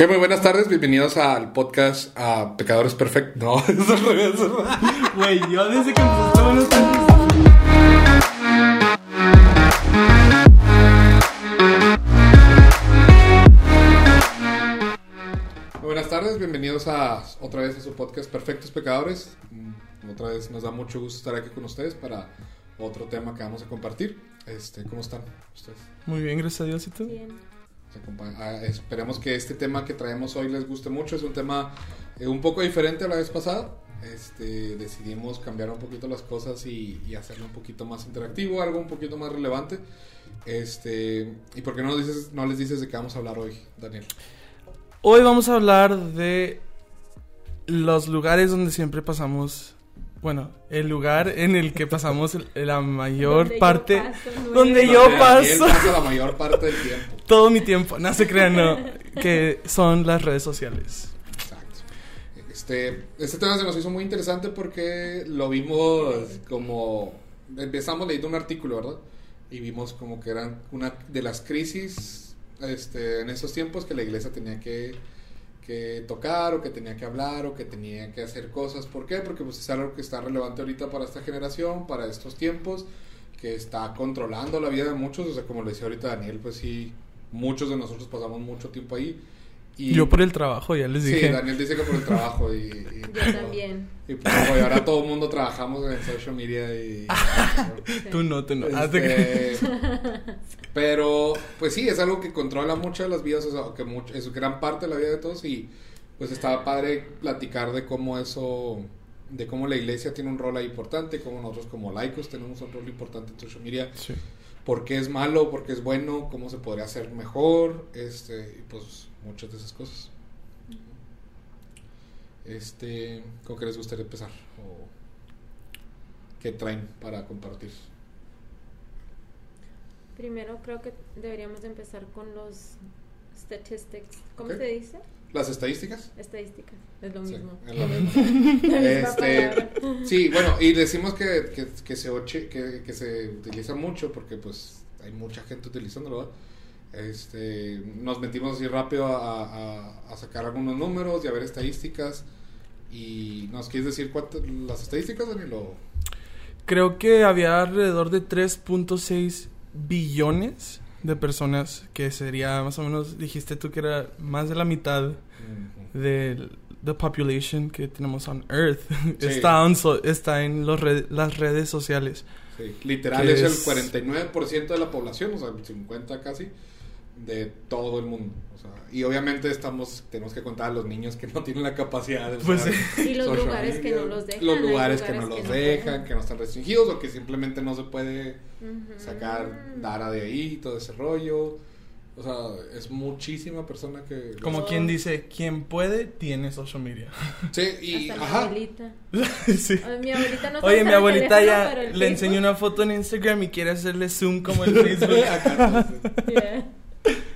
Ok, muy buenas tardes, bienvenidos al podcast a Pecadores Perfectos. No, es al revés. Güey, yo desde que empezaste buenas tardes. Muy buenas tardes, bienvenidos a otra vez a su podcast Perfectos Pecadores. Mm, Otra vez nos da mucho gusto estar aquí con ustedes para otro tema que vamos a compartir. Este, ¿cómo están ustedes? Muy bien, gracias a Dios y tú. Bien. Ah, Esperemos que este tema que traemos hoy les guste mucho. Es un tema eh, un poco diferente a la vez pasada. Este, decidimos cambiar un poquito las cosas y, hacerlo un poquito más interactivo, algo un poquito más relevante. Este, ¿Y por qué no les dices de qué vamos a hablar hoy, Daniel? Hoy vamos a hablar de los lugares donde siempre pasamos. Bueno, el lugar en el que pasamos la mayor Donde yo parte. paso, no donde yo Donde paso. pasa la mayor parte del tiempo. Todo mi tiempo. No se crean, no. Que son las redes sociales. Exacto. Este, este tema se nos hizo muy interesante porque lo vimos como... Empezamos leyendo un artículo, ¿verdad? Y vimos como que eran una de las crisis este, en esos tiempos que la iglesia tenía que, que tocar o que tenía que hablar o que tenía que hacer cosas. ¿Por qué? Porque pues es algo que está relevante ahorita para esta generación, para estos tiempos, que está controlando la vida de muchos. O sea, como le decía ahorita Daniel, pues sí, muchos de nosotros pasamos mucho tiempo ahí. Y, Yo por el trabajo, ya les Sí, dije. Daniel dice que por el trabajo y... y- Yo también. Y pues oye, ahora todo el mundo trabajamos en social media y... Tú no, tú no. Ah. Este, pero pues sí, es algo que controla mucho de las vidas, o sea, que mucho, es gran parte de la vida de todos y pues estaba padre platicar de cómo eso, de cómo la iglesia tiene un rol ahí importante, cómo nosotros como laicos tenemos un rol importante en social media, Sí. por qué es malo, por qué es bueno, cómo se podría hacer mejor, este, y pues muchas de esas cosas. Este, ¿con qué les gustaría empezar? ¿O qué traen para compartir? Primero creo que deberíamos de empezar con los statistics. ¿Cómo se dice? ¿Las estadísticas? Estadísticas. Es lo Sí, mismo. es lo mismo. Este, sí, bueno, y decimos que, que, que se, oche- que, que se utiliza mucho porque pues hay mucha gente utilizándolo, ¿verdad? Este, nos metimos así rápido a, a- a sacar algunos números y a ver estadísticas. ¿Y nos quieres decir cuántas las estadísticas, Daniel? o- Creo que había alrededor de 3.6 billones de personas, que sería más o menos, dijiste tú que era más de la mitad de la population que tenemos on Earth. Sí. Está, on so- está en los red- las redes sociales. Sí, literal es, es- el 49% de la población, o sea, el 50 casi, de todo el mundo. O sea, y obviamente estamos tenemos que contar a los niños que no tienen la capacidad de Pues Y los lugares que media, no los dejan. Los hay lugares que no lugares los que no dejan, pueden. que no están restringidos o que simplemente no se puede Ujú. sacar Dara de ahí, todo ese rollo. O sea, es muchísima persona que... Como quien dice, quien puede, tiene social media. Sí, y... Hasta mi Ajá. abuelita. sí. Ay, Mi abuelita no Oye, mi abuelita teléfono, ya le enseñó una foto en Instagram y quiere hacerle zoom como el Facebook. Acá. Yeah.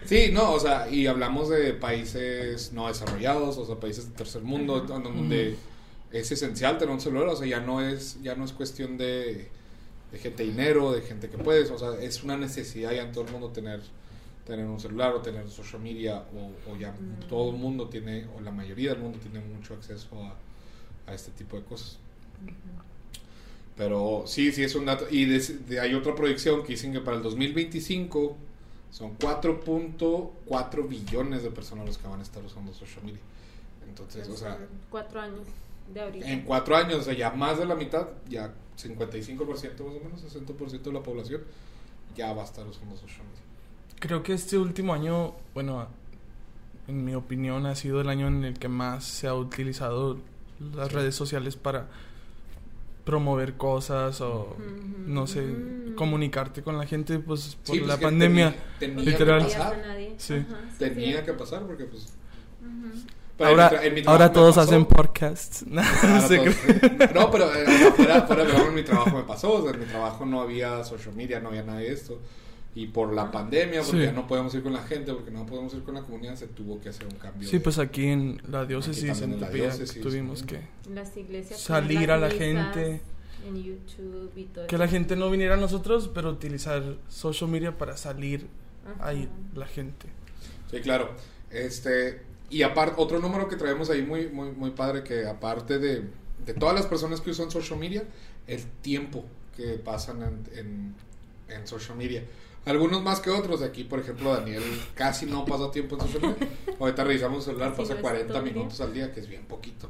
Sí, no, o sea, y hablamos de países no desarrollados, o sea, países de tercer mundo, donde es esencial tener un celular, o sea, ya no es, ya no es cuestión de, de gente dinero, de gente que puedes, o sea, es una necesidad ya en todo el mundo tener, tener un celular o tener social media, o, o ya Mm. todo el mundo tiene, o la mayoría del mundo tiene mucho acceso a, a este tipo de cosas. Pero sí, sí es un dato. Y de- de- hay otra proyección que dicen que para el 2025 son 4.4 billones de personas los que van a estar usando social media. Entonces, o sea, Cuatro años de ahorita. en cuatro años, o sea, ya más de la mitad, ya 55% más o menos, 60% de la población ya va a estar usando social media. Creo que este último año, bueno, en mi opinión, ha sido el año en el que más se ha utilizado las Sí. redes sociales para promover cosas o, no sé, comunicarte con la gente, pues por Sí, pues la pandemia. tenía- tenía literal. que pasar. Sí. Ajá, sí, Tenía sí. que pasar porque pues... Ahora, en mi ahora todos pasó. hacen podcasts. No, sé todos- qué- no, pero eh, fuera, fuera de broma, en mi trabajo me pasó. O sea, en mi trabajo no había social media, no había nada de esto. Y por la pandemia, porque Sí. ya no podemos ir con la gente, porque no podemos ir con la comunidad, se tuvo que hacer un cambio. Sí, de- pues aquí en la diócesis, en en la diócesis, tuvimos sí. que... Las iglesias. Salir a la gente. En YouTube y todo Que eso. la gente no viniera a nosotros, pero utilizar social media para salir Ajá. ahí la gente. Sí, claro. Este, y aparte, otro número que traemos ahí muy, muy, muy padre, que aparte de, de todas las personas que usan social media, el tiempo que pasan en, en, en social media. Algunos más que otros. Aquí, por ejemplo, Daniel casi no pasa tiempo en social media. Ahorita revisamos el celular, pasa no es 40 todo el día. minutos al día, que es bien poquito.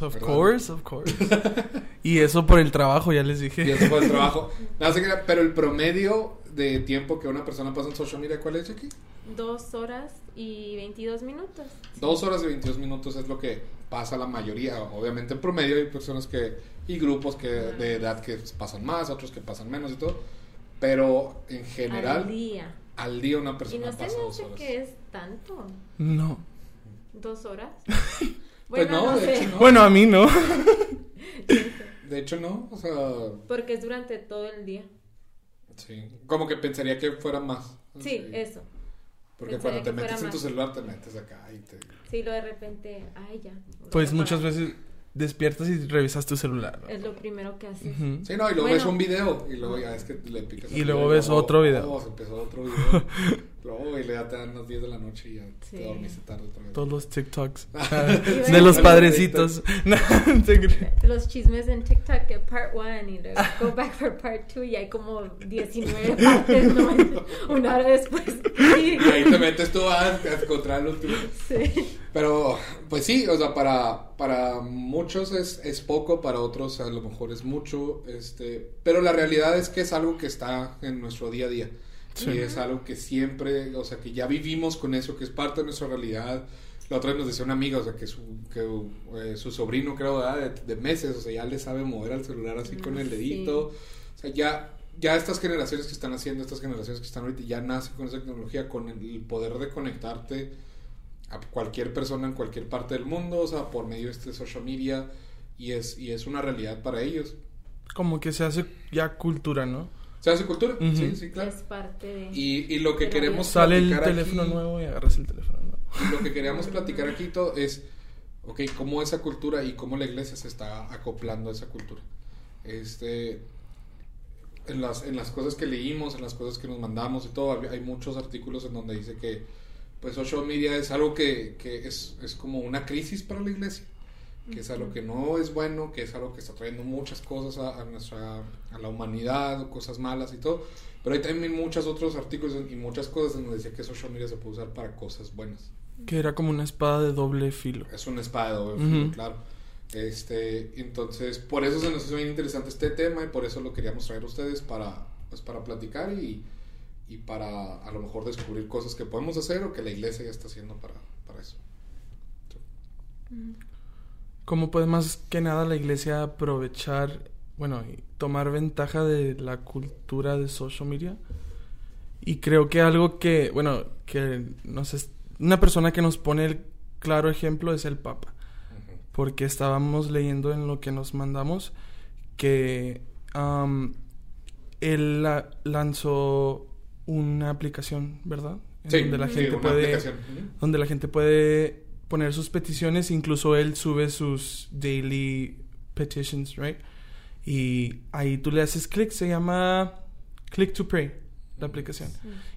Of ¿Verdad? course, of course. y eso por el trabajo, ya les Y dije. eso fue el trabajo. No, pero el promedio de tiempo que una persona pasa en social media, ¿cuál es aquí? Dos horas y 22 minutos. Dos horas y 22 minutos es lo que pasa la mayoría. Obviamente en promedio hay personas que y grupos que de edad que pasan más, otros que pasan menos y todo. Pero en general, Al día. al día una Y persona no se pasa dos horas. que es tanto. No. ¿Dos horas? Pues no, de sé. hecho no. Bueno, a mí no. De hecho no, o sea, Porque es durante todo el día. sí. Como que pensaría que fuera más. Sí, eso. Porque pensaría cuando te metes en tu celular te metes acá y te... Sí, lo de repente, ay, ya. Pues muchas veces despiertas y revisas tu celular. Es lo primero que haces. Ujú. Sí, no, y luego Bueno. ves un video y luego ya es que le picas. Y luego video ves otro video. Oh, se empezó otro video. luego y le dan las 10 de la noche y ya Sí. te dormiste tarde otra vez. Todos los TikToks. De los padrecitos. Los chismes en TikTok, que part one y luego go back for part two y hay como 19 partes, ¿no? Una hora después. Sí. Y ahí te metes tú a, a encontrar el último. Sí. Pero, pues sí, o sea, para, para muchos es, es poco, para otros a lo mejor es mucho, este, pero la realidad es que es algo que está en nuestro día a día. Sí. Y es algo que siempre, o sea, que ya vivimos con eso, que es parte de nuestra realidad. La otra vez nos decía una amiga, o sea, que su, que, eh, su sobrino, creo, de, de meses, o sea, ya le sabe mover al celular así con Mm, el sí. dedito. O sea, ya, ya estas generaciones que están haciendo, estas generaciones que están ahorita, ya nacen con esa tecnología, con el, el poder de conectarte a cualquier persona en cualquier parte del mundo, o sea, por medio de este social media, y es, y es una realidad para ellos. Como que se hace ya cultura, ¿no? Se hace cultura, Ujú. sí, sí, claro. Es parte de. Y, y lo que queremos. Sale el platicar teléfono aquí- nuevo y agarras el teléfono nuevo. lo que queríamos platicar aquí todo es, ok, cómo esa cultura y cómo la iglesia se está acoplando a esa cultura. Este, en las, en las cosas que leímos, en las cosas que nos mandamos y todo, hay- hay muchos artículos en donde dice que pues social media es algo que, que es, es como una crisis para la iglesia, que es algo que no es bueno, que es algo que está trayendo muchas cosas a, a nuestra, a la humanidad, cosas malas y todo, pero hay también muchos otros artículos y muchas cosas donde dice que social media se puede usar para cosas buenas. Que era como una espada de doble filo. Es una espada de doble filo, Ujú. claro. Este, entonces, por eso se nos hizo bien interesante este tema y por eso lo queríamos traer a ustedes para, pues, para platicar y, y para a lo mejor descubrir cosas que podemos hacer o que la iglesia ya está haciendo para, para eso. ¿Cómo puede más que nada la iglesia aprovechar, bueno, y tomar ventaja de la cultura de social media? Y creo que algo que, bueno, que nos es, una persona que nos pone el claro ejemplo es el Papa. Porque estábamos leyendo en lo que nos mandamos que am, él la- lanzó una aplicación, ¿verdad? En Sí, donde la sí, gente una puede aplicación. Donde la gente puede poner sus peticiones, incluso él sube sus daily petitions, right? Y ahí tú le haces clic, se llama Click to Pray, la aplicación.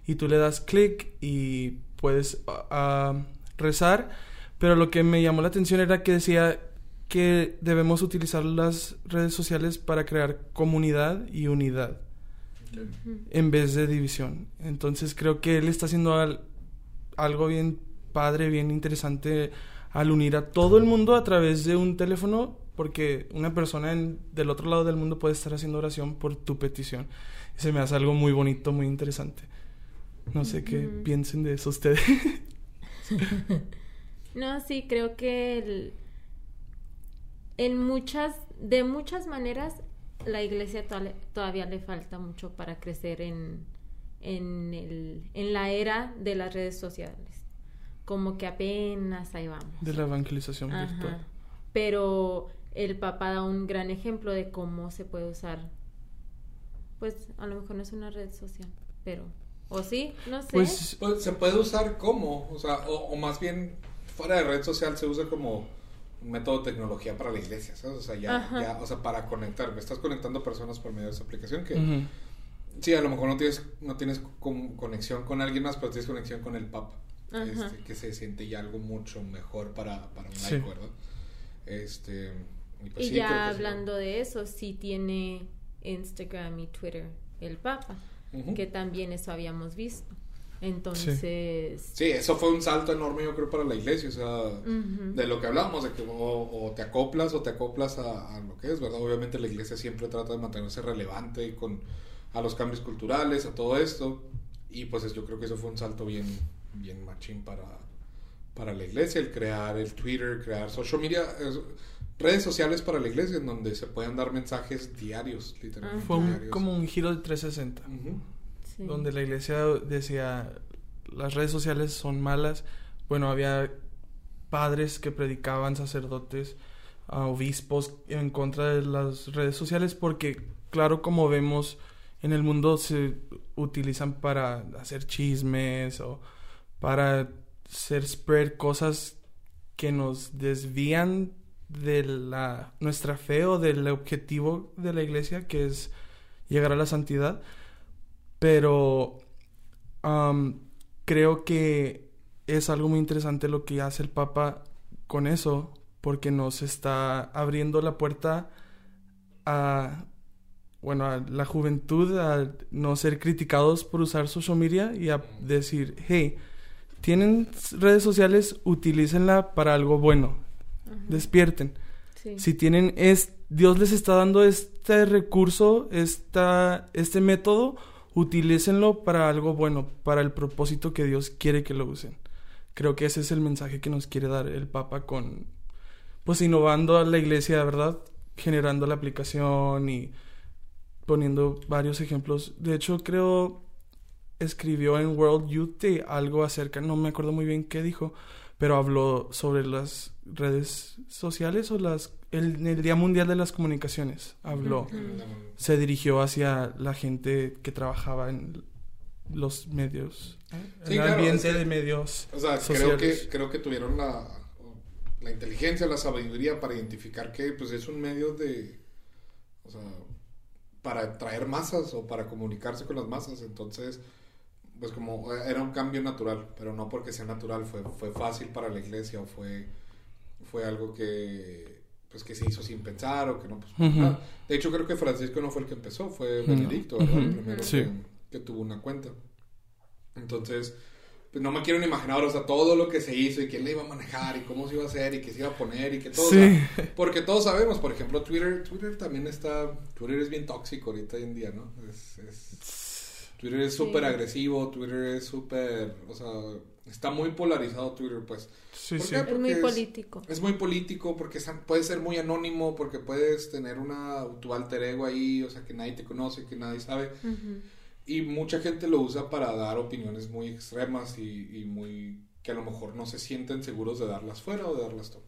Y tú le das clic y puedes ah, ah, rezar, pero lo que me llamó la atención era que decía que debemos utilizar las redes sociales para crear comunidad y unidad en vez de división. Entonces creo que él está haciendo al- algo bien padre, bien interesante al unir a todo el mundo a través de un teléfono, porque una persona en- del otro lado del mundo puede estar haciendo oración por tu petición. Se me hace algo muy bonito, muy interesante. No sé qué piensen de eso ustedes. No, sí, creo que el- en muchas, de muchas maneras, la iglesia todavía le falta mucho para crecer en, en, el, en la era de las redes sociales. Como que apenas ahí vamos. de la evangelización Ajá. virtual. Pero el Papa da un gran ejemplo de cómo se puede usar. Pues a lo mejor no es una red social, pero. ¿O sí? No sé. Pues Pues, se puede usar como, o sea, o, o más bien fuera de red social se usa como un método de tecnología para la iglesia, ¿sabes? O sea, ya, o sea, para conectar, me estás conectando personas por medio de esa aplicación que sí, a lo mejor no tienes no tienes con- conexión con alguien más, pero tienes conexión con el Papa. Este, que se siente ya algo mucho mejor para, para un laico, ¿verdad? Este, y, pues ya hablando de eso, sí tiene Instagram y Twitter el Papa, que también eso habíamos visto. Entonces... Sí. eso fue un salto enorme yo creo para la iglesia, o sea, de lo que hablamos, de que o, te acoplas o te acoplas a, lo que es, ¿verdad? Obviamente la iglesia siempre trata de mantenerse relevante con a los cambios culturales, a todo esto, y pues yo creo que eso fue un salto bien, bien machín para, para la iglesia, el crear el Twitter, crear social media, redes sociales para la iglesia en donde se puedan dar mensajes diarios, literalmente. Fue como un giro de 360 donde la iglesia decía las redes sociales son malas. Bueno, había padres que predicaban, sacerdotes, obispos en contra de las redes sociales porque, claro, como vemos en el mundo se utilizan para hacer chismes o para hacer spread cosas que nos desvían de la nuestra fe o del objetivo de la iglesia que es llegar a la santidad. Pero creo que es algo muy interesante lo que hace el Papa con eso, porque nos está abriendo la puerta a, bueno, a la juventud a no ser criticados por usar social media y a decir, hey, tienen redes sociales, utilícenla para algo bueno, despierten. Si tienen, es, Dios les está dando este recurso, esta, este método, utilícenlo para algo bueno, para el propósito que Dios quiere que lo usen. Creo que ese es el mensaje que nos quiere dar el Papa con, pues innovando a la iglesia, ¿verdad? Generando la aplicación y poniendo varios ejemplos. De hecho, creo escribió en World Youth Day algo acerca, no me acuerdo muy bien qué dijo, pero habló sobre las redes sociales o las el, el Día Mundial de las Comunicaciones habló, se dirigió hacia la gente que trabajaba en los medios, el ambiente de medios. O sea, creo que, creo que tuvieron la, la inteligencia, la sabiduría para identificar que pues, es un medio de, o sea, para atraer masas o para comunicarse con las masas. Entonces, pues como era un cambio natural, pero no porque sea natural, fue, fue fácil para la iglesia o fue, fue algo que pues que se hizo sin pensar o que no pues, de hecho creo que Francisco no fue el que empezó fue Benedicto el primero que, tuvo una cuenta. Entonces pues no me quiero ni imaginar o sea todo lo que se hizo y quién le iba a manejar y cómo se iba a hacer y qué se iba a poner y que todo porque todos sabemos por ejemplo Twitter Twitter también está Twitter es bien tóxico ahorita hoy en día no es, Twitter es súper agresivo Twitter es súper o sea está muy polarizado Twitter pues Sí, sí. Es muy político. Es muy político porque puede ser muy anónimo, porque puedes tener una, tu alter ego ahí, o sea, que nadie te conoce, que nadie sabe. Y mucha gente lo usa para dar opiniones muy extremas y, muy que a lo mejor no se sienten seguros de darlas fuera o de darlas todo.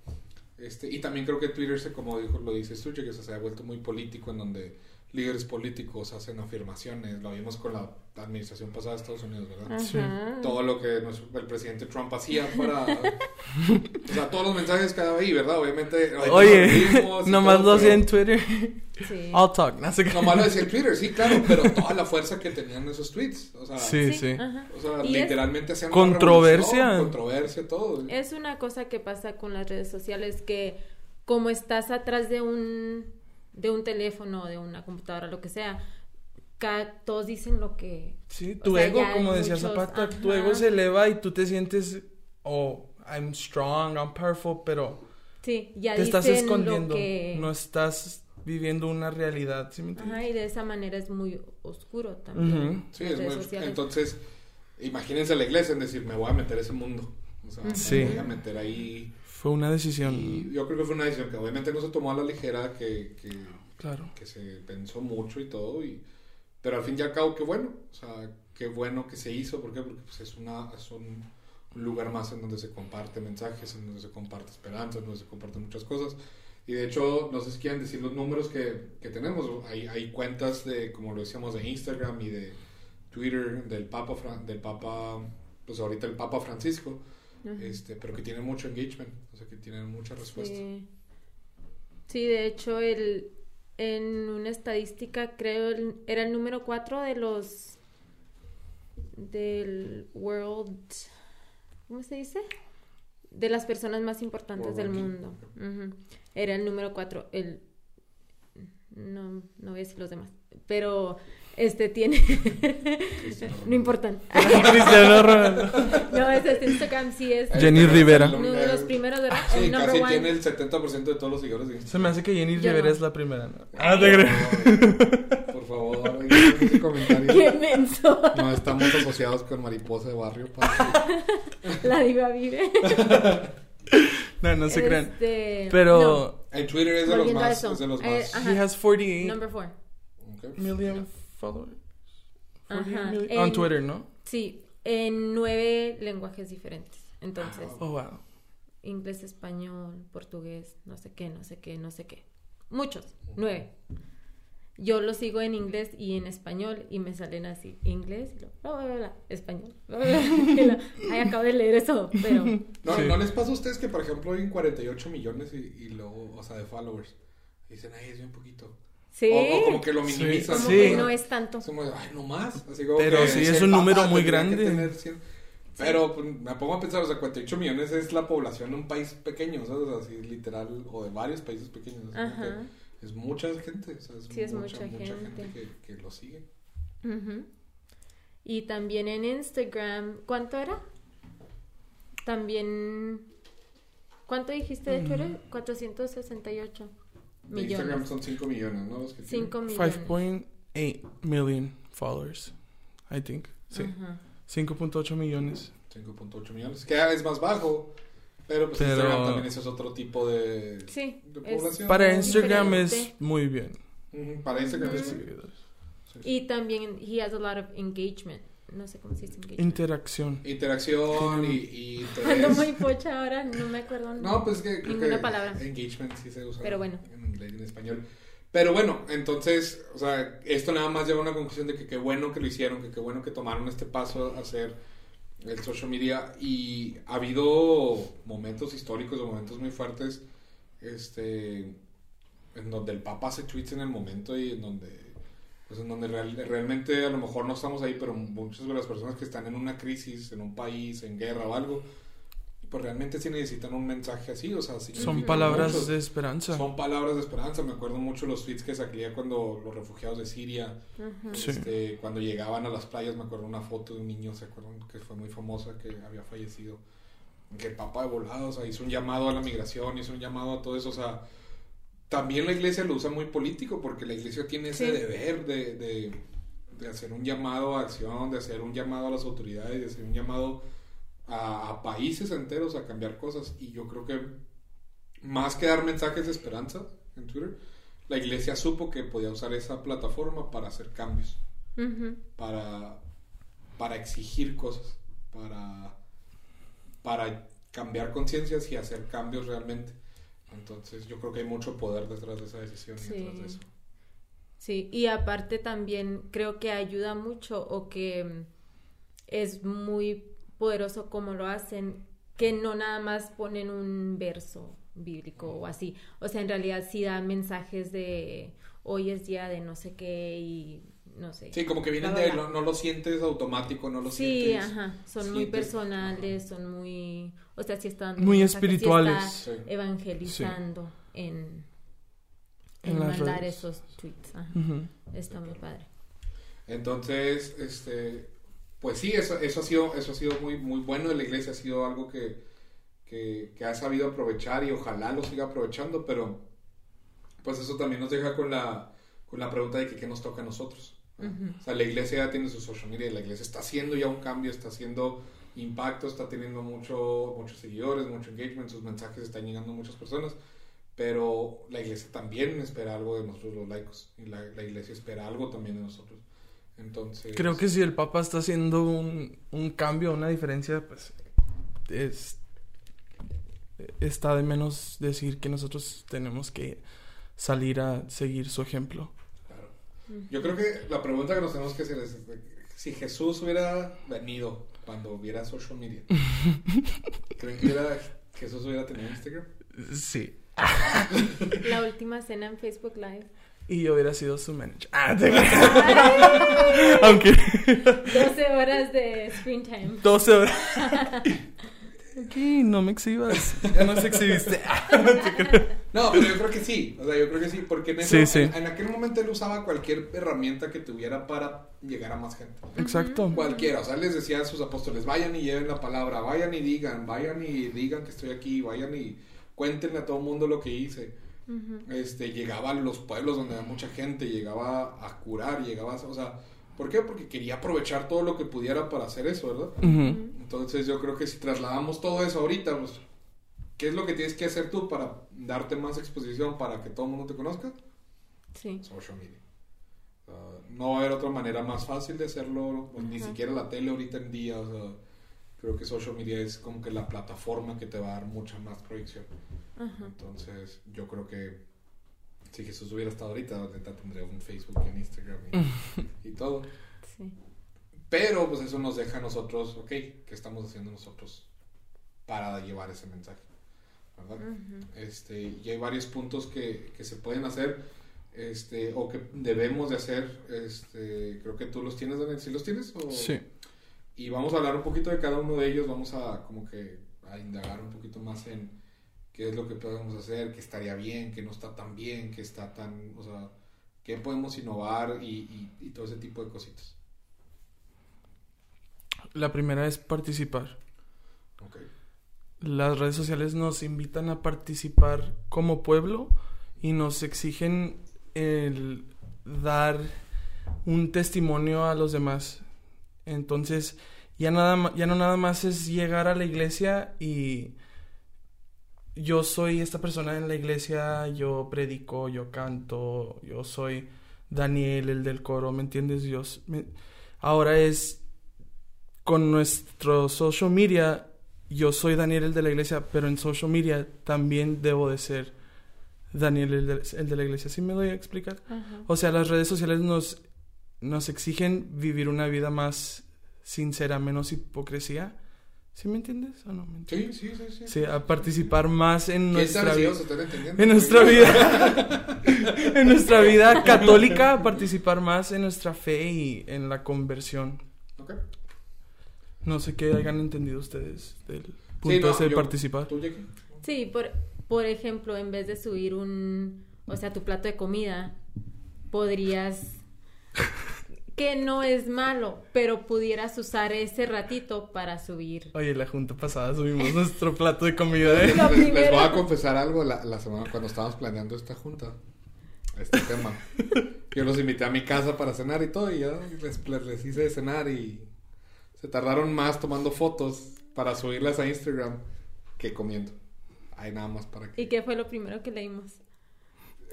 Este, y también creo que Twitter, se, como dijo, lo dice Stuche, que se ha vuelto muy político en donde líderes políticos hacen afirmaciones. Lo vimos con la administración pasada de Estados Unidos, ¿verdad? Sí. Todo lo que el presidente Trump hacía para... o sea, todos los mensajes que daba ahí, ¿verdad? Obviamente... Oye, nomás lo hacía en Twitter. Sí. I'll talk. No sé nomás lo decía en Twitter, sí, claro, pero toda la fuerza que tenían esos tweets. O sea, sí, sí. O sea, literalmente hacían... Controversia. Controversia, todo. Es una cosa que pasa con las redes sociales que como estás atrás de un de un teléfono, de una computadora, lo que sea, todos dicen lo que... Sí, tu ego, como decía Zapata, tu ego se eleva y tú te sientes, oh, I'm strong, I'm powerful, pero... Sí, ya te estás escondiendo, no estás viviendo una realidad, ¿sí me Ajá, y de esa manera es muy oscuro también. Sí, es muy... Entonces, imagínense la iglesia en decir, me voy a meter a ese mundo. O sea, me voy a meter ahí fue una decisión. yo creo que fue una decisión que obviamente no se tomó a la ligera, que, que, claro. que se pensó mucho y todo, y, pero al fin y al cabo, qué bueno, o sea, qué bueno que se hizo, ¿por qué? Porque pues, es, una, es un, lugar más en donde se comparte mensajes, en donde se comparte esperanza, en donde se comparten muchas cosas. Y de hecho, no sé si quieren decir los números que, que tenemos. Hay, hay, cuentas de, como lo decíamos, de Instagram y de Twitter del Papa, del Papa, pues ahorita el Papa Francisco, este, pero que tienen mucho engagement, o sea, que tienen mucha respuesta. Sí, de hecho, el, en una estadística, creo, era el número 4 de los del World ¿cómo se dice? De las personas más importantes del mundo. Era el número cuatro. El, no, no voy a decir los demás. Pero este tiene. no importan. Cristiano Ronaldo. no, es Instagram, sí es. Jenny Rivera. Uno de los primeros, ¿verdad? Sí, el number casi one. tiene el 70% de todos los seguidores de Se me hace que Jenny Yo Rivera no. es la primera. ¿no? Ah, te creo. Por favor, ese comentario. Qué menso. No estamos asociados con Mariposa de Barrio. La diva vive. No, no se crean. Este, Pero En Twitter es de los Volviendo más. Es de los Eh, más. ajá. he has 48 no. Number four. Ok. million followers. 48 Ajá. En- On Twitter, ¿no? Sí, en nueve lenguajes diferentes. Entonces, Oh, wow. inglés, español, portugués, no sé qué, no sé qué, no sé qué. Muchos, nueve. Yo lo sigo en inglés y en español y me salen así, inglés y luego, bla, bla, bla, bla, español. bla, bla, bla, y la- Ay, acabo de leer eso, pero No, Sí. ¿no les pasa a ustedes que, por ejemplo, hay 48 millones y, y luego, o sea, de followers? Dicen, ay, es bien poquito. Sí, O, o como que lo Sí. minimizan. como Sí. que no es tanto. Es como, ay, no más. Así como Pero que sí, es un papá número muy grande. tener 100. Pero pues, me pongo a pensar, o sea, 48 millones es la población de un país pequeño, ¿sabes? O sea, así literal, o de varios países pequeños. Es, como Ajá. es mucha gente, o sea, es, Sí, es mucha, mucha mucha gente. gente que, que lo sigue. Ujú. Y también en Instagram, ¿cuánto era? También, ¿cuánto dijiste de Twitter? 468 De Instagram millones. son 5 millones, ¿no? Los que tienen. 5 millones. 5.8 million followers, I think. Sí. Ajá. 5.8 millones. 5.8 millones. Que es más bajo. Pero pues Pero- Instagram también ese es otro tipo de, Sí, de es- población. Para Instagram diferente. es muy bien. Ujú, Para Instagram Ujú. es muy- Seguidores. sí. Y también he has a lot of engagement. No sé cómo se dice engagement. Interacción. Interacción y, y Ando muy pocha ahora, no me acuerdo. No, pues es que creo Ninguna que palabra. engagement sí se usa Pero bueno. en inglés y en español. Pero bueno, entonces, o sea, esto nada más lleva a una conclusión de que qué bueno que lo hicieron, que qué bueno que tomaron este paso a hacer el social media y ha habido momentos históricos o momentos muy fuertes este en donde el Papa hace tweets en el momento y en donde pues en donde real- realmente a lo mejor no estamos ahí, pero muchas de las personas que están en una crisis, en un país, en guerra o algo, pues realmente sí necesitan un mensaje así, o sea, Son palabras mucho. de esperanza. Son palabras de esperanza. Me acuerdo mucho los tweets que salía cuando los refugiados de Siria, Ujú. Sí. este, cuando llegaban a las playas, me acuerdo una foto de un niño, ¿se acuerdan? Que fue muy famosa, que había fallecido. Que el Papa de volado, o sea, hizo un llamado a la migración, hizo un llamado a todo eso, o sea, también la iglesia lo usa muy político, porque la iglesia tiene ese Sí. deber de, de, de hacer un llamado a acción, de hacer un llamado a las autoridades, de hacer un llamado a, a países enteros a cambiar cosas. Y yo creo que más que dar mensajes de esperanza en Twitter, la iglesia supo que podía usar esa plataforma para hacer cambios, para, para exigir cosas, para, para cambiar conciencias y hacer cambios realmente. Entonces yo creo que hay mucho poder detrás de esa decisión y detrás de eso. Sí, y aparte también creo que ayuda mucho o que mm, es muy poderoso como lo hacen, que no nada más ponen un verso bíblico o así. O sea, en realidad sí dan mensajes de hoy es día de no sé qué y no sé. Sí, como que vienen de no, no lo sientes automático, no lo Sí, sientes. ajá, son muy personales, son muy, o sea, sí están Muy sí espirituales. está Sí. evangelizando en, en, En mandar redes. esos tweets. Ajá. Ujú. Está muy padre. Entonces, este, pues sí, eso, eso ha sido, eso ha sido muy, muy bueno de la iglesia, ha sido algo que, que, que ha sabido aprovechar y ojalá lo siga aprovechando, pero pues eso también nos deja con la, con la pregunta de que qué nos toca a nosotros. O sea, la iglesia ya tiene su social media, la iglesia está haciendo ya un cambio, está haciendo impacto, está teniendo mucho, muchos seguidores, mucho engagement, sus mensajes están llegando a muchas personas, pero la iglesia también espera algo de nosotros los laicos y la, la iglesia espera algo también de nosotros. Entonces, Creo que si el Papa está haciendo un, un cambio, una diferencia, pues es, está de menos decir que nosotros tenemos que salir a seguir su ejemplo. Yo creo que la pregunta que nos tenemos que hacer es si Jesús hubiera venido cuando hubiera social media, ¿creen que hubiera- Jesús hubiera tenido Instagram? Sí. La última cena en Facebook Live. Y yo hubiera sido su manager. Ah, te creo. Aunque 12 horas de screen time. 12 horas. Aquí, no me exhibas. Ya nos exhibiste. No, pero yo creo que sí. O sea, yo creo que sí. Porque en, eso- Sí, sí. en, en aquel momento él usaba cualquier herramienta que tuviera para llegar a más gente. Exacto. Cualquiera. O sea, les decía a sus apóstoles, vayan y lleven la palabra, vayan y digan, vayan y digan que estoy aquí, vayan y cuéntenle a todo el mundo lo que hice. Este, llegaba a los pueblos donde había mucha gente, llegaba a curar, llegaba a, o sea, ¿por qué? Porque quería aprovechar todo lo que pudiera para hacer eso, ¿verdad? Ujú. Entonces yo creo que si trasladamos todo eso ahorita, pues, ¿qué es lo que tienes que hacer tú para darte más exposición, para que todo el mundo te conozca? Sí. Social media. Ah, no va a haber otra manera más fácil de hacerlo, pues, ni Ajá. siquiera la tele ahorita en día, o sea, creo que social media es como que la plataforma que te va a dar mucha más proyección. Ajá. Entonces, yo creo que si Jesús hubiera estado ahorita, ahorita tendría un Facebook y un Instagram y, y todo. Sí. Pero pues eso nos deja a nosotros, ok, ¿qué estamos haciendo nosotros para llevar ese mensaje? ¿Verdad? Este, y hay varios puntos que, que se pueden hacer este, o que debemos de hacer. Este, creo que tú los tienes, Daniel, ¿sí los tienes? O- Sí. Y vamos a hablar un poquito de cada uno de ellos, vamos a como que a indagar un poquito más en qué es lo que podemos hacer, qué estaría bien, qué no está tan bien, qué está tan, o sea, qué podemos innovar y, y- y todo ese tipo de cositas. La primera es participar. Ok. Las redes sociales nos invitan a participar como pueblo y nos exigen el dar un testimonio a los demás. Entonces, ya nada ya no nada más es llegar a la iglesia y yo soy esta persona en la iglesia, yo predico, yo canto, yo soy Daniel, el del coro, ¿me entiendes? Dios. me- Ahora es con nuestro social media, yo soy Daniel el de la iglesia, pero en social media también debo de ser Daniel el de, el de la iglesia. ¿Sí me doy a explicar? O sea, las redes sociales nos, nos exigen vivir una vida más sincera, menos hipocresía. ¿Sí me entiendes o no me Sí, entiendes? sí, sí. sí. Sí, a participar más en ¿Quién nuestra vida. vamos a estar entendiendo? En nuestra vida. en nuestra vida católica, participar más en nuestra fe y en la conversión. Ok. No sé qué hayan entendido ustedes del punto Sí, no, ese de yo- participar. ¿Tú, Jackie? Sí, por, por ejemplo, en vez de subir un, o sea, tu plato de comida, podrías, que no es malo, pero pudieras usar ese ratito para subir. Oye, la junta pasada subimos nuestro plato de comida, ¿eh? Lo Les, voy a confesar algo la, la semana cuando estábamos planeando esta junta, este tema. Yo los invité a mi casa para cenar y todo, y ya les, les, les hice de cenar y se tardaron más tomando fotos para subirlas a Instagram que comiendo. Hay nada más para que. ¿Y qué fue lo primero que leímos?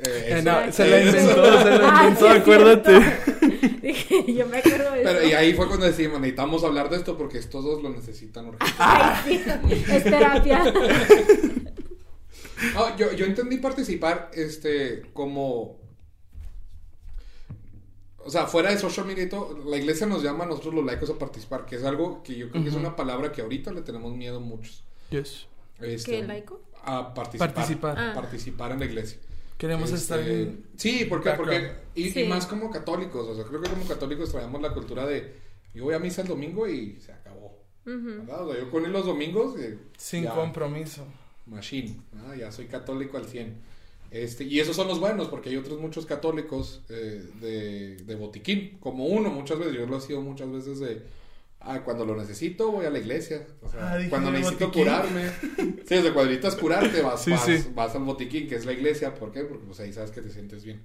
Eh, Eh, no, se la eso- inventó, se la Ah, inventó, acuérdate. Dije, yo me acuerdo de eso. Pero y ahí fue cuando decimos, necesitamos hablar de esto porque estos dos lo necesitan sí, es terapia. No, yo, yo entendí participar este como o sea, fuera de social media y todo, la iglesia nos llama a nosotros los laicos a participar, que es algo que yo creo que es una palabra que ahorita le tenemos miedo a muchos. Yes. Este, ¿Qué, laico? A participar. Participar. Ah. Participar en la iglesia. Queremos Este, estar en... Sí, porque, porque y, y más como católicos, o sea, creo que como católicos traemos la cultura de yo voy a misa el domingo y se acabó. O sea, yo con él los domingos eh, Sin ya, compromiso. machine, ¿no? ya soy católico al 100. Este, y esos son los buenos, porque hay otros muchos católicos eh, de, de botiquín, como uno muchas veces, yo lo he sido muchas veces de, ah, cuando lo necesito voy a la iglesia, o sea, Ah, dije cuando necesito botiquín. curarme, sí, o sea, cuando necesitas curarte vas, Sí, vas, sí. vas al botiquín, que es la iglesia, ¿por qué? Porque pues ahí sabes que te sientes bien.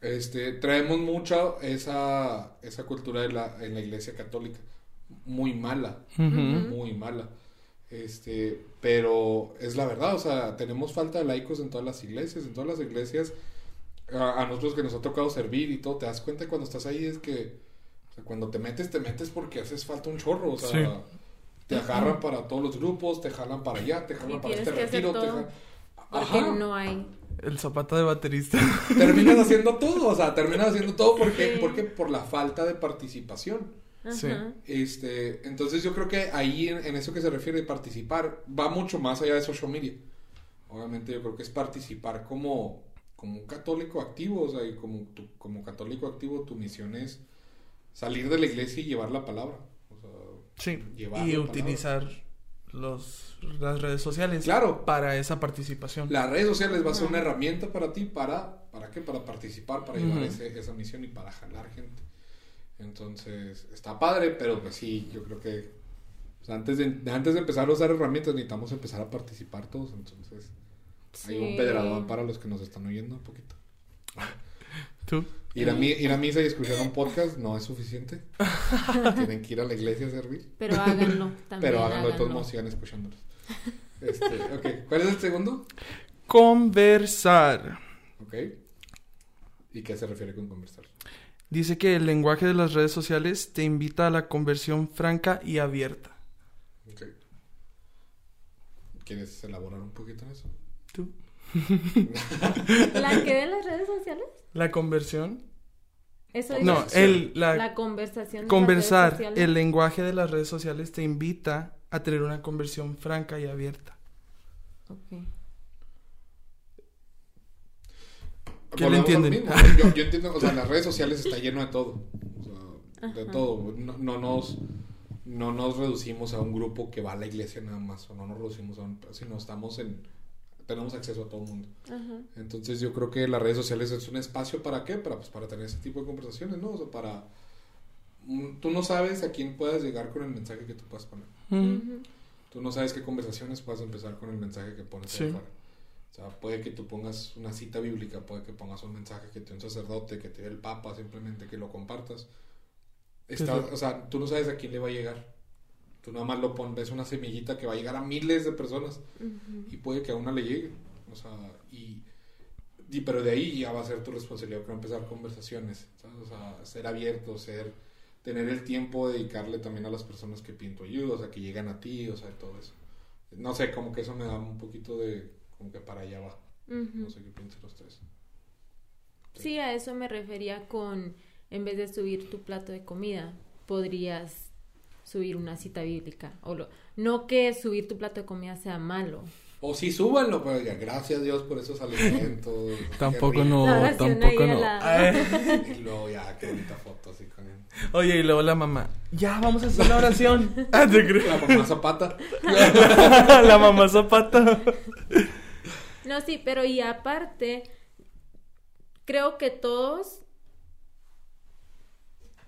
Este, traemos mucho esa, esa cultura de la, en la iglesia católica, muy mala, Ujú. muy mala. Este, pero es la verdad, o sea, tenemos falta de laicos en todas las iglesias, en todas las iglesias, a, a nosotros que nos ha tocado servir y todo, te das cuenta cuando estás ahí es que, o sea, cuando te metes, te metes porque haces falta un chorro, o sea, Sí. te agarran para todos los grupos, te jalan para allá, te jalan Y para este que hacer retiro, te jalan- Porque Ajá. no hay. El zapato de baterista. terminas haciendo todo, o sea, terminas haciendo todo porque, Sí. porque por la falta de participación. Sí. Este, entonces yo creo que ahí en, en eso que se refiere de participar va mucho más allá de social media. Obviamente yo creo que es participar como, como un católico activo, o sea, y como, tu- como católico activo tu misión es salir de la iglesia y llevar la palabra. O sea, Sí. Llevar Y utilizar los, las redes sociales Claro. para esa participación. Las redes sociales va a ser una herramienta para ti para, ¿para qué? Para participar, para llevar Ujú. ese- esa misión y para jalar gente. Entonces, está padre, pero pues sí, yo creo que sea, antes, de, antes de empezar a usar herramientas necesitamos empezar a participar todos. Entonces, hay un Sí. pedradón para los que nos están oyendo un poquito. ¿Tú? Ir a, mi- ir a misa y escuchar un podcast no es suficiente. Tienen que ir a la iglesia a servir. Pero háganlo también. Pero háganlo de todos modos, sigan escuchándolos. Este, ¿cuál es el segundo? Conversar. Ok. ¿Y qué se refiere con conversar? Dice que el lenguaje de las redes sociales te invita a la conversión franca y abierta. Ok. ¿Quieres elaborar un poquito en eso? ¿Tú? ¿La que de las redes sociales? La conversión. Eso No, dice. el, la, La conversación. de las conversar, redes sociales. el lenguaje de las redes sociales te invita a tener una conversión franca y abierta. Ok. ¿Qué le entienden? Yo, yo entiendo, o sea, las redes sociales está lleno de todo. O sea, de todo. No, no nos no nos reducimos a un grupo que va a la iglesia nada más, o no nos reducimos a un, sino estamos en, tenemos acceso a todo el mundo. Ajá. Entonces yo creo que las redes sociales es un espacio para qué, para, pues, para tener ese tipo de conversaciones, ¿no? O sea, para, tú no sabes a quién puedas llegar con el mensaje que tú puedas poner. Tú no sabes qué conversaciones puedas empezar con el mensaje que pones Sí. afuera. O sea, puede que tú pongas una cita bíblica, puede que pongas un mensaje que te dé un sacerdote, que te dé el papa, simplemente que lo compartas. Está- o sea, tú no sabes a quién le va a llegar. Tú nada más lo pones, ves una semillita que va a llegar a miles de personas Ujú. y puede que a una le llegue. O sea, y, y- pero de ahí ya va a ser tu responsabilidad para empezar conversaciones. ¿sabes? O sea, ser abierto, ser tener el tiempo de dedicarle también a las personas que piden tu ayuda, o sea, que llegan a ti, o sea, todo eso. No sé, como que eso me da un poquito de, como que para allá va. Ujú. No sé qué piensan ustedes. Sí, a eso me refería con, en vez de subir tu plato de comida, podrías subir una cita bíblica. O lo, no que subir tu plato de comida sea malo. O sí, súbanlo, pero ya, gracias a Dios por esos alimentos. Tampoco no, tampoco no. la- Ay. Y luego ya, qué bonita foto así con él. Oye, y luego la mamá, ya vamos a hacer la oración. Ah, te creo. La mamá Zapata. la mamá Zapata. No, sí, pero y aparte, creo que todos,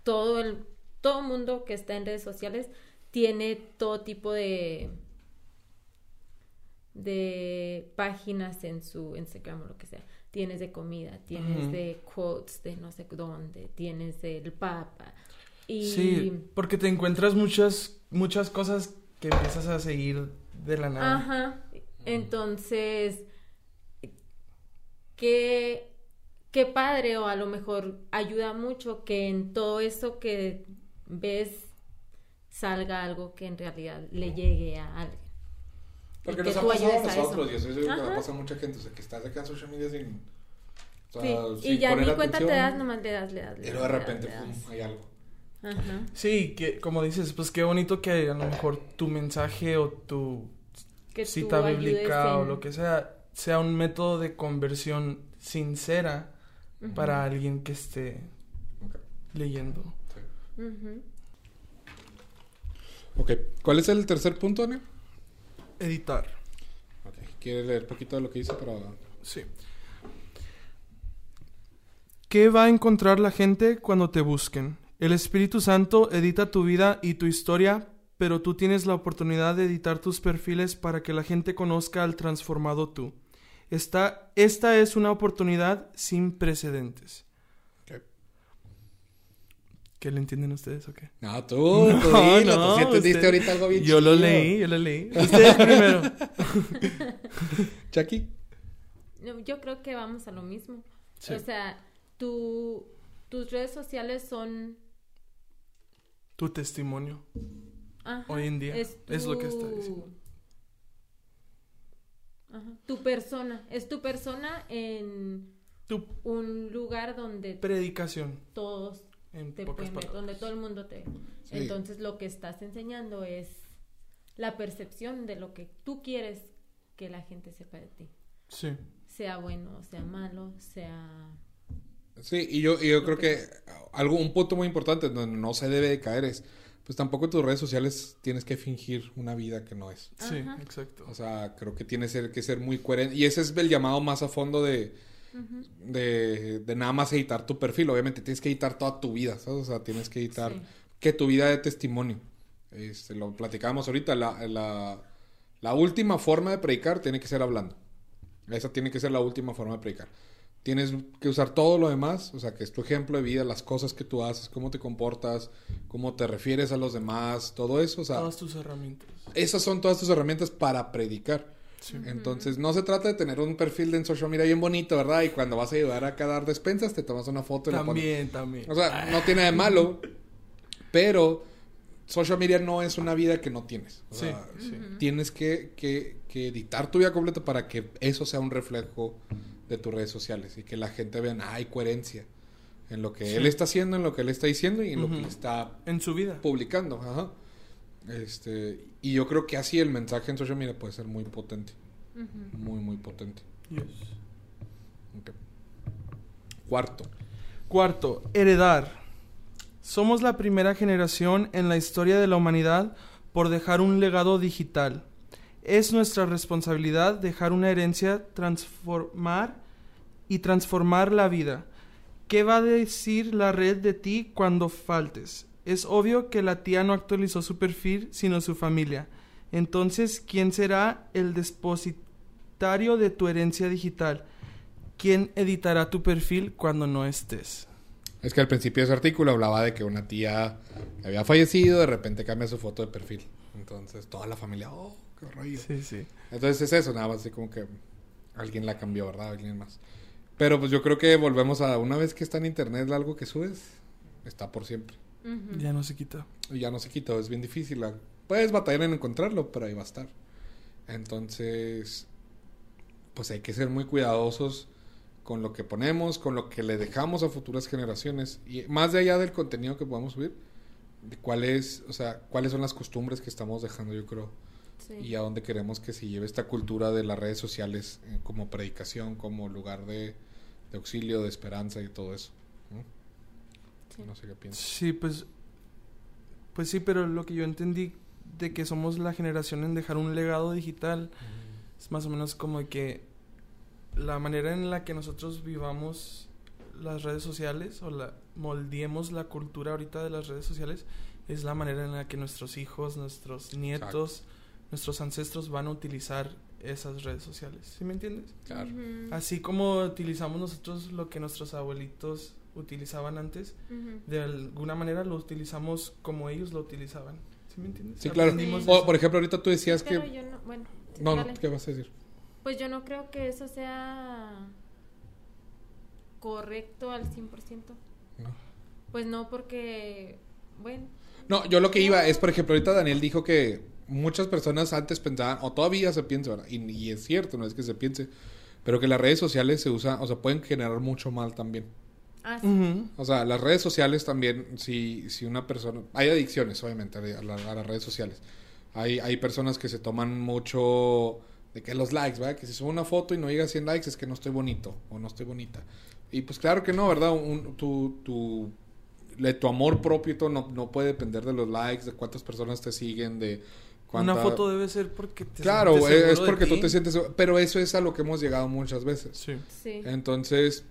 todo el, todo mundo que está en redes sociales tiene todo tipo de de páginas en su Instagram o lo que sea. Tienes de comida, tienes de quotes de no sé dónde, tienes del papa. Y Sí, porque te encuentras muchas, muchas cosas que empiezas a seguir de la nada. Ajá. Entonces, qué, qué padre o a lo mejor ayuda mucho que en todo eso que ves salga algo que en realidad le llegue a alguien. Porque nos ha pasado a nosotros, eso. y eso es lo que pasa a mucha gente, o sea, que estás acá en social media sin... o sea, Sí, sin y ya ni cuenta te atención, das, nomás le das, le das. le Y das, luego de repente, das. pum, hay algo. Ajá. Sí, que como dices, pues qué bonito que a lo mejor tu mensaje o tu Que cita bíblica o lo que sea sea un método de conversión sincera para alguien que esté leyendo. Ok, ¿cuál es el tercer punto, Ani? Editar. Ok, ¿quiere leer poquito de lo que dice para...? Sí. ¿Qué va a encontrar la gente cuando te busquen? El Espíritu Santo edita tu vida y tu historia, pero tú tienes la oportunidad de editar tus perfiles para que la gente conozca al transformado tú. Esta, esta es una oportunidad sin precedentes. ¿Qué le entienden ustedes o qué? No, tú, tú No, dilo, no, tú sí entendiste usted- ahorita algo bien Yo lo leí, yo lo leí. Ustedes primero. Chucky. No, Yo creo que vamos a lo mismo. Sí. O sea, tu, tus redes sociales son Tu testimonio. Ajá, Hoy en día, es lo que está diciendo. Ajá, Tu persona, es tu persona en Tu un lugar donde predicación. todos En te pocas donde todo el mundo te. Sí. Entonces lo que estás enseñando es la percepción de lo que tú quieres que la gente sepa de ti. Sí. Sea bueno, sea malo, sea... Sí, y yo, y yo creo que algo, un punto muy importante donde no se debe de caer es pues tampoco en tus redes sociales tienes que fingir una vida que no es. Sí, Ajá. exacto. O sea, creo que tienes que ser muy coherente. Y ese es el llamado más a fondo de, De, de nada más editar tu perfil. Obviamente tienes que editar toda tu vida, ¿sabes? O sea, tienes que editar Sí. que tu vida de testimonio. Este, lo platicábamos ahorita. La, la, la última forma de predicar tiene que ser hablando. Esa tiene que ser la última forma de predicar. Tienes que usar todo lo demás, o sea, que es tu ejemplo de vida, las cosas que tú haces, cómo te comportas, cómo te refieres a los demás, todo eso. O sea, Todas tus herramientas. esas son todas tus herramientas para predicar. Sí. Entonces, no se trata de tener un perfil de en social media bien bonito, ¿verdad? Y cuando vas a ayudar a dar despensas, te tomas una foto y la pones. También, también. O sea, no tiene de malo, pero social media no es una vida que no tienes. O Sí, sea, sí. tienes que, que, que editar tu vida completa para que eso sea un reflejo de tus redes sociales y que la gente vea, ah, hay coherencia en lo que Sí. él está haciendo, en lo que él está diciendo y en lo que está En su vida. publicando. Ajá. Este, y yo creo que así el mensaje en social media puede ser muy potente. Muy, muy potente. Yes. Cuarto. Cuarto, heredar. Somos la primera generación en la historia de la humanidad por dejar un legado digital. Es nuestra responsabilidad dejar una herencia, transformar y transformar la vida. ¿Qué va a decir la red de ti cuando faltes? Es obvio que la tía no actualizó su perfil, sino su familia. Entonces, ¿quién será el depositario de tu herencia digital? ¿Quién editará tu perfil cuando no estés? Es que al principio de ese artículo hablaba de que una tía había fallecido, de repente cambia su foto de perfil. Entonces toda la familia, oh, qué rollo. Sí, sí. Entonces es eso, nada más así como que alguien la cambió, ¿verdad? Alguien más. Pero pues yo creo que volvemos a una vez que está en internet algo que subes, está por siempre. Ya no se quita. Ya no se quita, es bien difícil. Puedes batallar en encontrarlo, pero ahí va a estar. Entonces, pues hay que ser muy cuidadosos con lo que ponemos, con lo que le dejamos a futuras generaciones. Y más de allá del contenido que podamos subir, de cuáles, o sea, cuáles son las costumbres que estamos dejando, yo creo. Sí. Y a dónde queremos que se lleve esta cultura de las redes sociales eh, como predicación, como lugar de, de auxilio, de esperanza y todo eso. ¿no? Sí. No sé qué piensas. Sí, pues. Pues sí, pero lo que yo entendí de que somos la generación en dejar un legado digital es más o menos como que la manera en la que nosotros vivamos las redes sociales o la moldeemos la cultura ahorita de las redes sociales es la manera en la que nuestros hijos, nuestros nietos, nuestros ancestros van a utilizar esas redes sociales. ¿Sí me entiendes? Claro. Así como utilizamos nosotros lo que nuestros abuelitos utilizaban antes, de alguna manera lo utilizamos como ellos lo utilizaban. ¿Sí me entiendes? Sí, claro. Sí. O, por ejemplo, ahorita tú decías Pero que... yo no, bueno, No. ¿qué vas a decir? Pues yo no creo que eso sea correcto al 100%. No. Pues no, porque, bueno, No, yo lo que iba es, por ejemplo, ahorita Daniel dijo que muchas personas antes pensaban, o todavía se piensa, ¿verdad? Y, y es cierto, no es que se piense, pero que las redes sociales se usan, o sea, pueden generar mucho mal también. Ah, sí. O sea, las redes sociales también, si, si una persona... Hay adicciones, obviamente, a, la- a las redes sociales. Hay, hay personas que se toman mucho de que los likes, ¿verdad? Que si subo una foto y no llega a 100 likes es que no estoy bonito o no estoy bonita. Y pues claro que no, ¿verdad? Un- tu, tu, le- tu amor propio y todo no, no puede depender de los likes, de cuántas personas te siguen, de cuánta... Una foto debe ser porque te Claro, sientes es, porque tú te sientes... Pero eso es a lo que hemos llegado muchas veces. Sí. Sí. Entonces,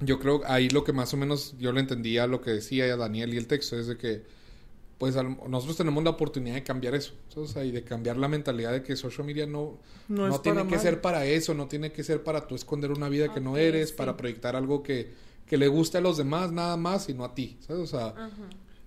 yo creo ahí lo que más o menos yo le entendía lo que decía Daniel y el texto es de que, pues al- nosotros tenemos la oportunidad de cambiar eso, sea, y de cambiar la mentalidad de que social media no, No, tiene que mal. ser para eso, no tiene que ser para tú esconder una vida que no eres, sí. para proyectar algo que, que le guste a los demás nada más y no a ti, ¿sabes? O sea, Ajá.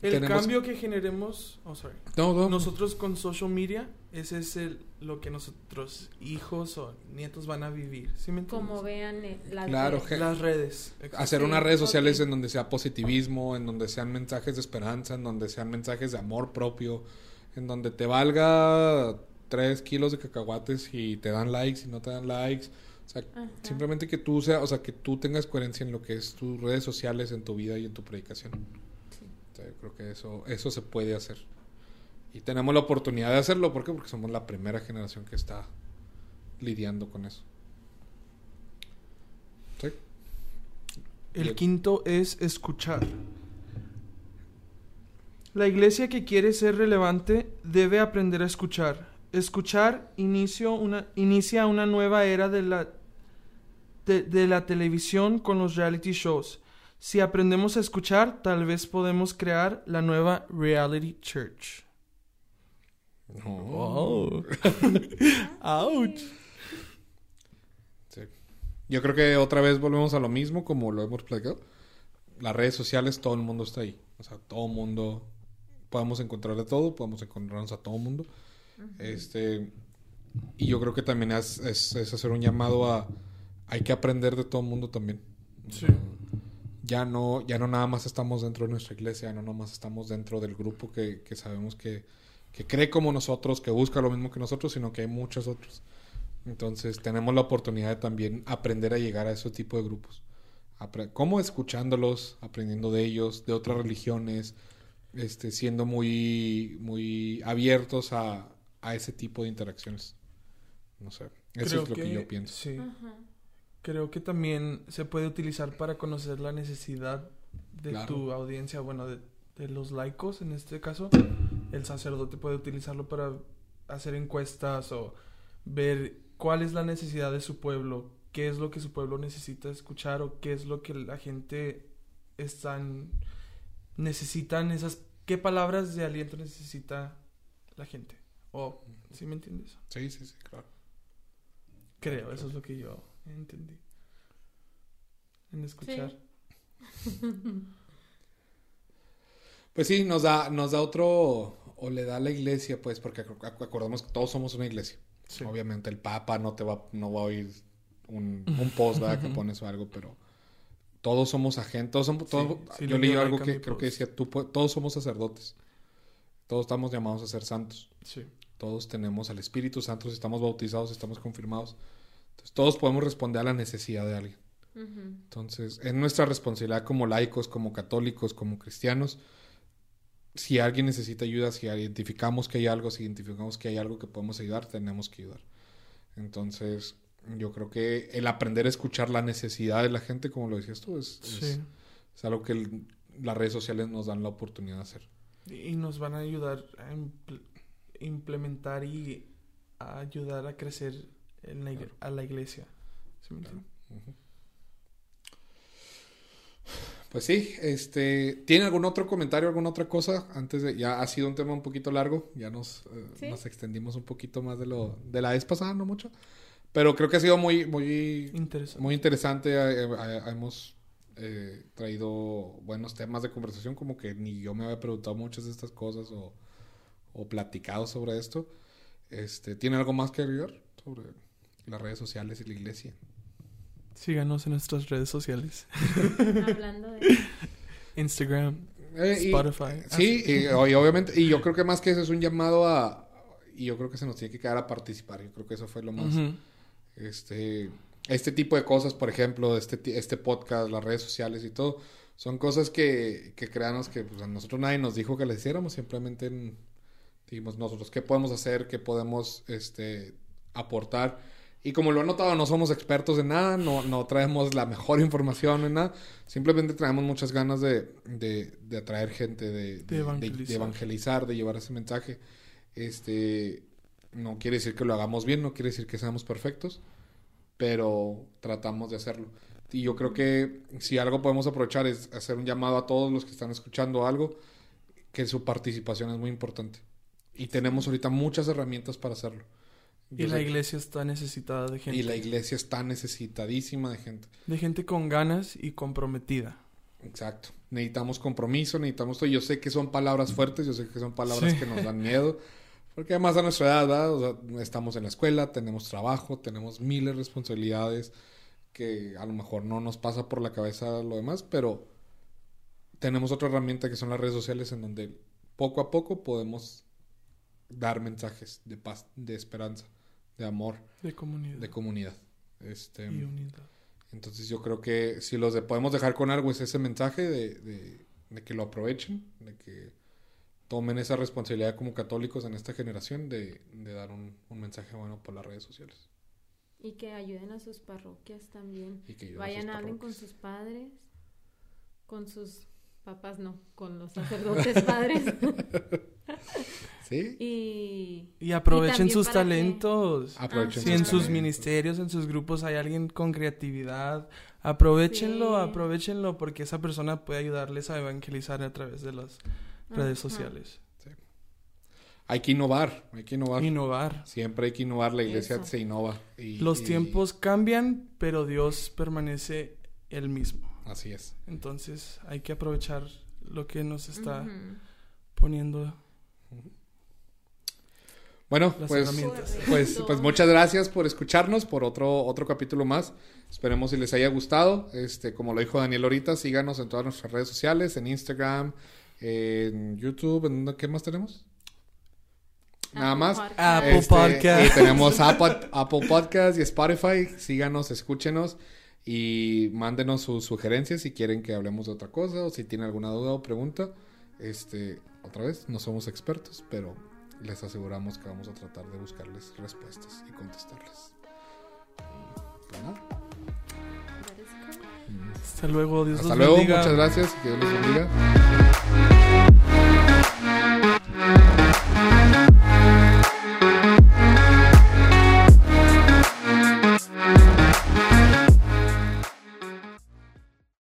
El tenemos- cambio que generemos, oh, sorry. no, no, nosotros con social media, ese es el, lo que nuestros hijos o nietos van a vivir. ¿Sí me entiendes? Como vean eh, las Claro, redes. je- Las redes. hacer unas redes sociales en donde sea positivismo, en donde sean mensajes de esperanza, en donde sean mensajes de amor propio, en donde te valga tres kilos de cacahuates y te dan likes y no te dan likes. O sea, Ajá. simplemente que tú sea, o sea, que tú tengas coherencia en lo que es tus redes sociales, en tu vida y en tu predicación. Yo creo que eso, eso se puede hacer. Y tenemos la oportunidad de hacerlo, ¿por qué? Porque somos la primera generación que está lidiando con eso. ¿Sí? El quinto es escuchar. La iglesia que quiere ser relevante debe aprender a escuchar. Escuchar inicio una, inicia una nueva era de la, de, de la televisión con los reality shows. Si aprendemos a escuchar, tal vez podemos crear la nueva reality church. No. Ouch. Sí. Yo creo que otra vez volvemos a lo mismo, como lo hemos platicado. Las redes sociales, todo el mundo está ahí. O sea, todo el mundo. Podemos encontrar de todo, podemos encontrarnos a todo el mundo. Este. Y yo creo que también es, es- es hacer un llamado a. Hay que aprender de todo el mundo también. Sí. Ya no, ya no nada más estamos dentro de nuestra iglesia, ya no nada más estamos dentro del grupo que, que sabemos que, que cree como nosotros, que busca lo mismo que nosotros, sino que hay muchos otros. Entonces tenemos la oportunidad de también aprender a llegar a ese tipo de grupos. Apre- ¿Cómo? Escuchándolos, aprendiendo de ellos, de otras religiones, este, siendo muy, muy abiertos a, a ese tipo de interacciones. No sé, eso es lo que, yo pienso. Sí. Creo que también se puede utilizar para conocer la necesidad de Claro. tu audiencia, bueno, de, de los laicos en este caso. El sacerdote puede utilizarlo para hacer encuestas o ver cuál es la necesidad de su pueblo, qué es lo que su pueblo necesita escuchar o qué es lo que la gente están necesitan esas qué palabras de aliento necesita la gente. O ¿sí me entiendes? Sí, sí, sí, claro. Creo, eso es lo que yo entendí. En escuchar. Pues sí, nos da, nos da otro, o le da a la iglesia, pues, porque ac- ac- acordamos que todos somos una iglesia. Sí. Obviamente el Papa no te va, no va a oír un, un post, ¿verdad? que pones o algo, pero todos somos agentes, todos somos, todos- sí, yo le leí algo que creo que decía, tú, todos somos sacerdotes, todos estamos llamados a ser santos, Sí. todos tenemos al Espíritu Santo, estamos bautizados, estamos confirmados, entonces todos podemos responder a la necesidad de alguien. Entonces, es nuestra responsabilidad como laicos, como católicos, como cristianos. Si alguien necesita ayuda, si identificamos que hay algo, si identificamos que hay algo que podemos ayudar, tenemos que ayudar. Entonces, yo creo que el aprender a escuchar la necesidad de la gente, como lo decías tú, es, es- algo que el- las redes sociales nos dan la oportunidad de hacer. Y nos van a ayudar a impl- implementar y a ayudar a crecer en la ig- a la iglesia. ¿Sí me entiendes? Pues sí, este, ¿tiene algún otro comentario, alguna otra cosa? Antes de, ya ha sido un tema un poquito largo, ya nos, eh, Sí. nos extendimos un poquito más de lo, de la vez pasada, no mucho, pero creo que ha sido muy, muy, Interesante. muy interesante. eh, eh, eh, hemos eh, traído buenos temas de conversación, como que ni yo me había preguntado muchas de estas cosas o, o platicado sobre esto. Este, ¿tiene algo más que agregar sobre las redes sociales y la iglesia? Síganos en nuestras redes sociales. Hablando de... Instagram, Eh, y- Spotify. Sí, y, y obviamente, y yo creo que más que eso es un llamado a, y yo creo que se nos tiene que quedar a participar, yo creo que eso fue lo más, este, este tipo de cosas, por ejemplo, este, este podcast, las redes sociales y todo, son cosas que, que créanos que pues, a nosotros nadie nos dijo que le hiciéramos, simplemente dijimos nosotros qué podemos hacer, qué podemos, este, aportar. Y como lo he notado, no somos expertos en nada, no, no traemos la mejor información en nada, simplemente traemos muchas ganas de, de, de atraer gente, de, de- de- evangelizar. de evangelizar, de llevar ese mensaje. Este, no quiere decir que lo hagamos bien, no quiere decir que seamos perfectos, pero tratamos de hacerlo. Y yo creo que si algo podemos aprovechar es hacer un llamado a todos los que están escuchando algo, que su participación es muy importante. Y tenemos ahorita muchas herramientas para hacerlo. Y la iglesia está necesitada de gente. y la iglesia está necesitadísima de gente. De gente con ganas y comprometida. Exacto. Necesitamos compromiso, necesitamos todo. Yo sé que son palabras fuertes, yo sé que son palabras Sí. que nos dan miedo. Porque además a nuestra edad, ¿verdad? O sea, estamos en la escuela, tenemos trabajo, tenemos miles de responsabilidades que a lo mejor no nos pasa por la cabeza lo demás, pero tenemos otra herramienta que son las redes sociales en donde poco a poco podemos dar mensajes de paz, de esperanza, de amor, De comunidad. de comunidad. Este, y unidad. entonces yo creo que si los de- podemos dejar con algo es ese mensaje de, de- de que lo aprovechen, de que tomen esa responsabilidad como católicos en esta generación de, de dar un, un mensaje bueno por las redes sociales. Y que ayuden a sus parroquias también. Y que ayuden a Vayan, sus hablen con sus padres, con sus papás no, con los sacerdotes padres. ¿Sí? y, Y aprovechen Y también sus para que- talentos. Aprovechen Si en sus talentos. ministerios, en sus grupos hay alguien con creatividad, aprovechenlo, Sí. aprovechenlo porque esa persona puede ayudarles a evangelizar a través de las redes Ajá. sociales. Hay que innovar, hay que innovar. Innovar. Siempre hay que innovar, la iglesia Eso. se innova. y- Los y- tiempos cambian, pero Dios permanece el mismo. Así es. Entonces hay que aprovechar lo que nos está poniendo. Bueno, Las pues, pues, pues muchas gracias por escucharnos por otro, otro capítulo más. Esperemos si les haya gustado. Este, como lo dijo Daniel ahorita, síganos en todas nuestras redes sociales, en Instagram, en YouTube, ¿en qué más tenemos? Nada Apple más. Podcast. Apple Este, Podcast. Y tenemos Apple, Apple Podcast y Spotify. Síganos, escúchenos y mándenos sus sugerencias si quieren que hablemos de otra cosa o si tienen alguna duda o pregunta. Este, otra vez, no somos expertos, pero les aseguramos que vamos a tratar de buscarles respuestas y contestarles. Pues nada. Hasta luego, Dios Hasta los luego, bendiga. muchas gracias, que Dios les bendiga.